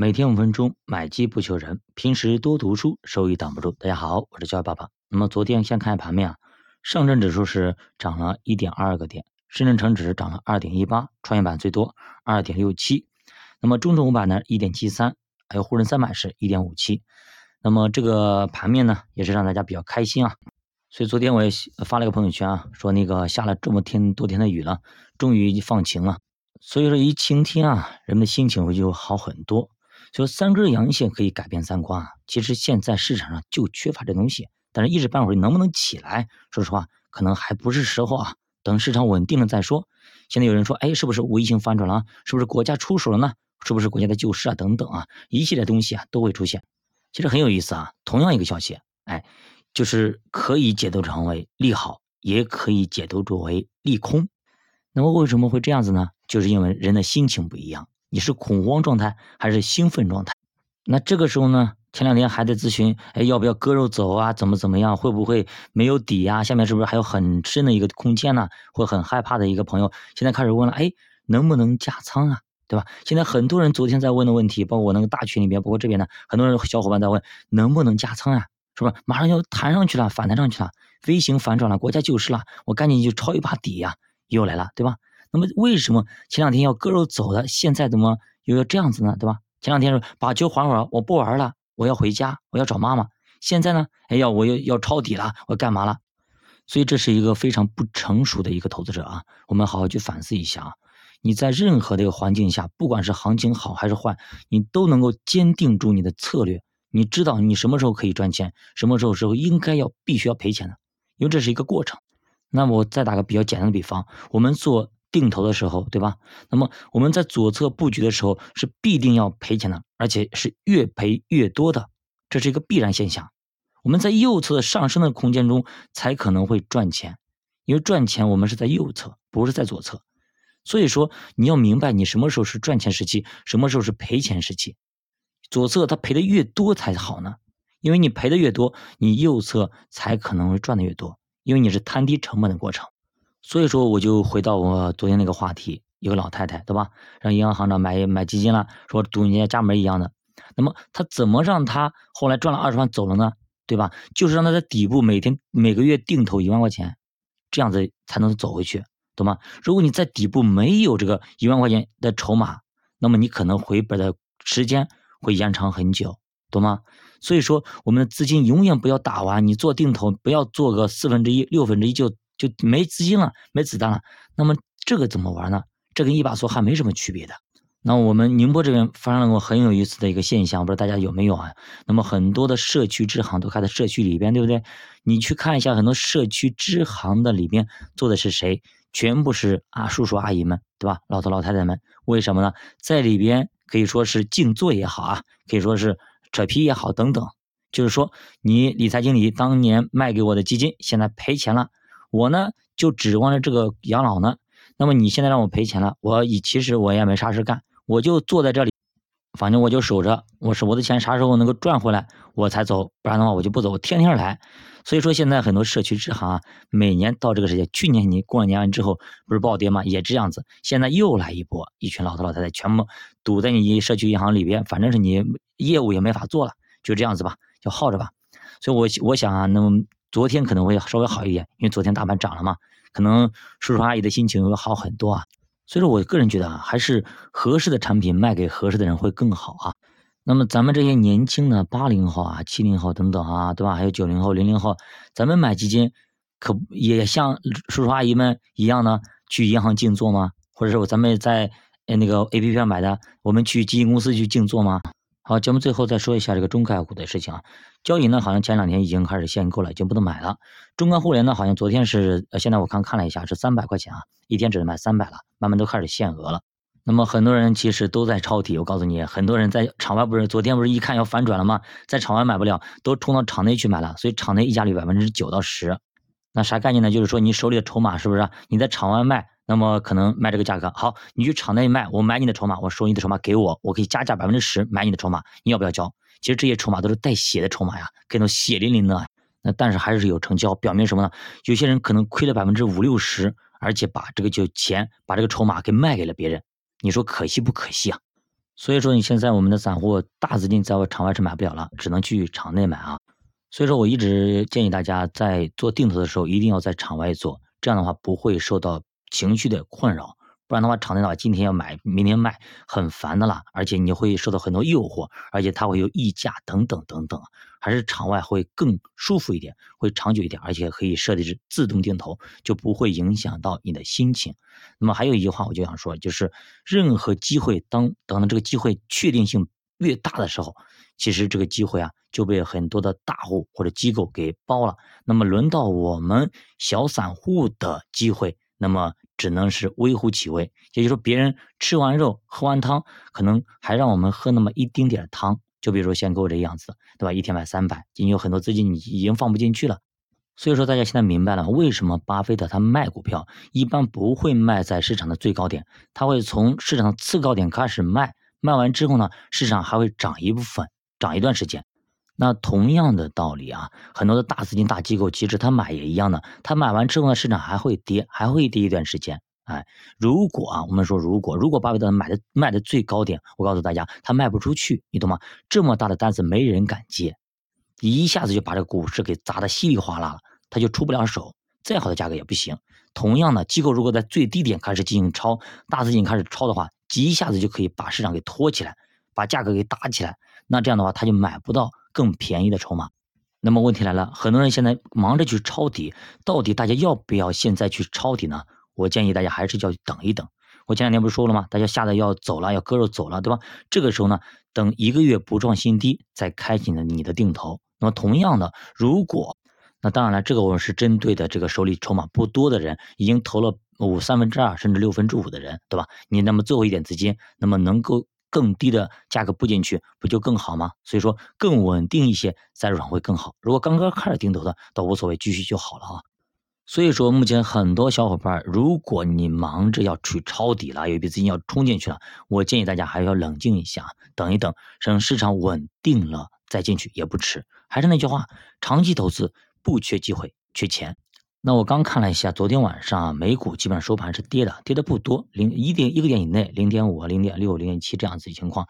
每天五分钟，买基不求人。平时多读书，收益挡不住。大家好，我是教育爸爸。那么昨天先看盘面啊，上证指数是涨了一点二个点，深圳成指涨了二点一八，创业板最多二点六七。那么中证五百呢一点七三，还有沪深三百是一点五七。那么这个盘面呢，也是让大家比较开心啊。所以昨天我也发了个朋友圈啊，说那个下了这么天多天的雨了，终于放晴了。所以说一晴天啊，人们的心情会就好很多。说三根阳线可以改变三观啊！其实现在市场上就缺乏这东西，但是一时半会儿能不能起来，说实话可能还不是时候啊。等市场稳定了再说。现在有人说，哎，是不是微型反转了？是不是国家出手了呢？是不是国家的救市啊？等等啊，一系列东西啊都会出现。其实很有意思啊。同样一个消息，哎，就是可以解读成为利好，也可以解读作为利空。那么为什么会这样子呢？就是因为人的心情不一样。你是恐慌状态还是兴奋状态？那这个时候呢？前两天还在咨询，哎，要不要割肉走啊？怎么怎么样？会不会没有底呀？下面是不是还有很深的一个空间呢？会很害怕的一个朋友，现在开始问了，哎，能不能加仓啊？对吧？现在很多人昨天在问的问题，包括我那个大群里面，包括这边呢，很多人小伙伴在问，能不能加仓啊？是吧？马上要弹上去了，反弹上去了，微型反转了，国家救市了，我赶紧就抄一把底呀，又来了，对吧？那么为什么前两天要割肉走的，现在怎么又要这样子呢？对吧？前两天说把球还我，我不玩了，我要回家，我要找妈妈。现在呢，哎呀，我要要抄底了，我干嘛了？所以这是一个非常不成熟的一个投资者啊！我们好好去反思一下啊！你在任何的一个环境下，不管是行情好还是坏，你都能够坚定住你的策略。你知道你什么时候可以赚钱，什么时候时候应该要必须要赔钱的，因为这是一个过程。那我再打个比较简单的比方，我们做。定投的时候，对吧？那么我们在左侧布局的时候是必定要赔钱的，而且是越赔越多的，这是一个必然现象。我们在右侧上升的空间中才可能会赚钱，因为赚钱我们是在右侧，不是在左侧。所以说你要明白你什么时候是赚钱时期，什么时候是赔钱时期。左侧它赔的越多才好呢，因为你赔的越多，你右侧才可能会赚的越多，因为你是摊低成本的过程。所以说，我就回到我昨天那个话题，一个老太太，对吧？让银行行长买买基金了，说堵人家家门一样的。那么他怎么让他后来赚了二十万走了呢？对吧？就是让他在底部每天每个月定投一万块钱，这样子才能走回去，懂吗？如果你在底部没有这个一万块钱的筹码，那么你可能回本的时间会延长很久，懂吗？所以说，我们的资金永远不要打完，你做定投不要做个四分之一、六分之一就。就没资金了，没子弹了，那么这个怎么玩呢？这跟一把梭还没什么区别的。那我们宁波这边发生了个很有意思的一个现象，不知道大家有没有啊？那么很多的社区支行都开在社区里边，对不对？你去看一下，很多社区支行的里边坐的是谁？全部是啊叔叔阿姨们，对吧？老头老太太们，为什么呢？在里边可以说是静坐也好啊，可以说是扯皮也好等等。就是说，你理财经理当年卖给我的基金，现在赔钱了。我呢就指望着这个养老呢，那么你现在让我赔钱了，我以其实我也没啥事干，我就坐在这里，反正我就守着，我是我的钱啥时候能够赚回来我才走，不然的话我就不走，天天来。所以说现在很多社区支行啊每年到这个时间，去年你过了年之后不是暴跌吗？也这样子，现在又来一波，一群老头老太太全部堵在你社区银行里边，反正是你业务也没法做了，就这样子吧，就耗着吧。所以我我想啊，那么。昨天可能会稍微好一点，因为昨天大盘涨了嘛，可能叔叔阿姨的心情会好很多啊。所以说我个人觉得啊，还是合适的产品卖给合适的人会更好啊。那么咱们这些年轻的八零后啊、七零后等等啊，对吧？还有九零后、零零后，咱们买基金可也像叔叔阿姨们一样呢，去银行静坐吗？或者说咱们在那个 A P P 上买的，我们去基金公司去静坐吗？好，节目最后再说一下这个中概股的事情啊。交易呢，好像前两天已经开始限购了，已经不能买了。中钢互联呢，好像昨天是，呃，现在我看看了一下，是三百块钱啊，一天只能卖三百了，慢慢都开始限额了。那么很多人其实都在抄底，我告诉你，很多人在场外不是昨天不是一看要反转了吗？在场外买不了，都冲到场内去买了，所以场内溢价率百分之九到十。那啥概念呢？就是说你手里的筹码是不是？你在场外卖？那么可能卖这个价格好，你去场内卖，我买你的筹码，我收你的筹码给我，我可以加价百分之十买你的筹码，你要不要交？其实这些筹码都是带血的筹码呀，看到血淋淋的，那但是还是有成交，表明什么呢？有些人可能亏了百分之五六十，而且把这个就钱把这个筹码给卖给了别人，你说可惜不可惜啊？所以说你现在我们的散户大资金在我场外是买不了了，只能去场内买啊。所以说我一直建议大家在做定投的时候，一定要在场外做，这样的话不会受到情绪的困扰。不然的话，场内的话，今天要买，明天卖，很烦的啦。而且你会受到很多诱惑，而且它会有溢价等等等等。还是场外会更舒服一点，会长久一点，而且可以设置自动定投，就不会影响到你的心情。那么还有一句话，我就想说，就是任何机会，当等到这个机会确定性越大的时候，其实这个机会啊就被很多的大户或者机构给包了。那么轮到我们小散户的机会。那么只能是微乎其微，也就是说，别人吃完肉喝完汤，可能还让我们喝那么一丁点汤。就比如说限购这样子，对吧？一天买三百，已经有很多资金你已经放不进去了。所以说，大家现在明白了为什么巴菲特他卖股票一般不会卖在市场的最高点，他会从市场的次高点开始卖，卖完之后呢，市场还会涨一部分，涨一段时间。那同样的道理啊，很多的大资金、大机构，其实他买也一样的，他买完之后呢，市场还会跌，还会跌一段时间。哎，如果啊，我们说如果如果巴菲特买的卖的最高点，我告诉大家，他卖不出去，你懂吗？这么大的单子没人敢接，一下子就把这个股市给砸得稀里哗啦了，他就出不了手，再好的价格也不行。同样的，机构如果在最低点开始进行抄，大资金开始抄的话，一下子就可以把市场给托起来，把价格给打起来。那这样的话，他就买不到。更便宜的筹码，那么问题来了，很多人现在忙着去抄底，到底大家要不要现在去抄底呢？我建议大家还是要等一等。我前两天不是说了吗？大家吓得要走了，要割肉走了，对吧？这个时候呢，等一个月不创新低，再开启呢你的定投。那么同样的，如果那当然了，这个我们是针对的这个手里筹码不多的人，已经投了五三分之二甚至六分之五的人，对吧？你那么最后一点资金，那么能够。更低的价格布进去不就更好吗？所以说更稳定一些再入场会更好。如果刚刚开始定投的倒无所谓，继续就好了啊。所以说目前很多小伙伴，如果你忙着要去抄底了，有一笔资金要冲进去了，我建议大家还是要冷静一下，等一等，等市场稳定了再进去也不迟。还是那句话，长期投资不缺机会，缺钱。那我刚看了一下，昨天晚上啊美股基本上收盘是跌的，跌的不多，零一点一个点以内，零点五、零点六、零点七这样子情况。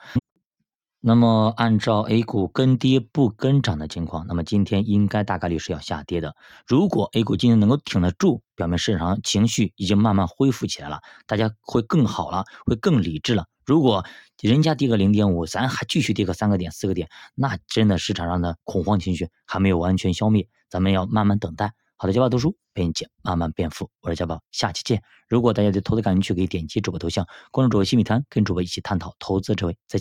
那么按照 A 股跟跌不跟涨的情况，那么今天应该大概率是要下跌的。如果 A 股今天能够挺得住，表明市场情绪已经慢慢恢复起来了，大家会更好了，会更理智了。如果人家跌个零点五，咱还继续跌个三个点、四个点，那真的市场上的恐慌情绪还没有完全消灭，咱们要慢慢等待。好的，家宝读书陪你姐慢慢变富，我是家宝，下期见。如果大家对投资感兴趣，可以点击主播头像，关注主播新米团，跟主播一起探讨投资智慧。再见。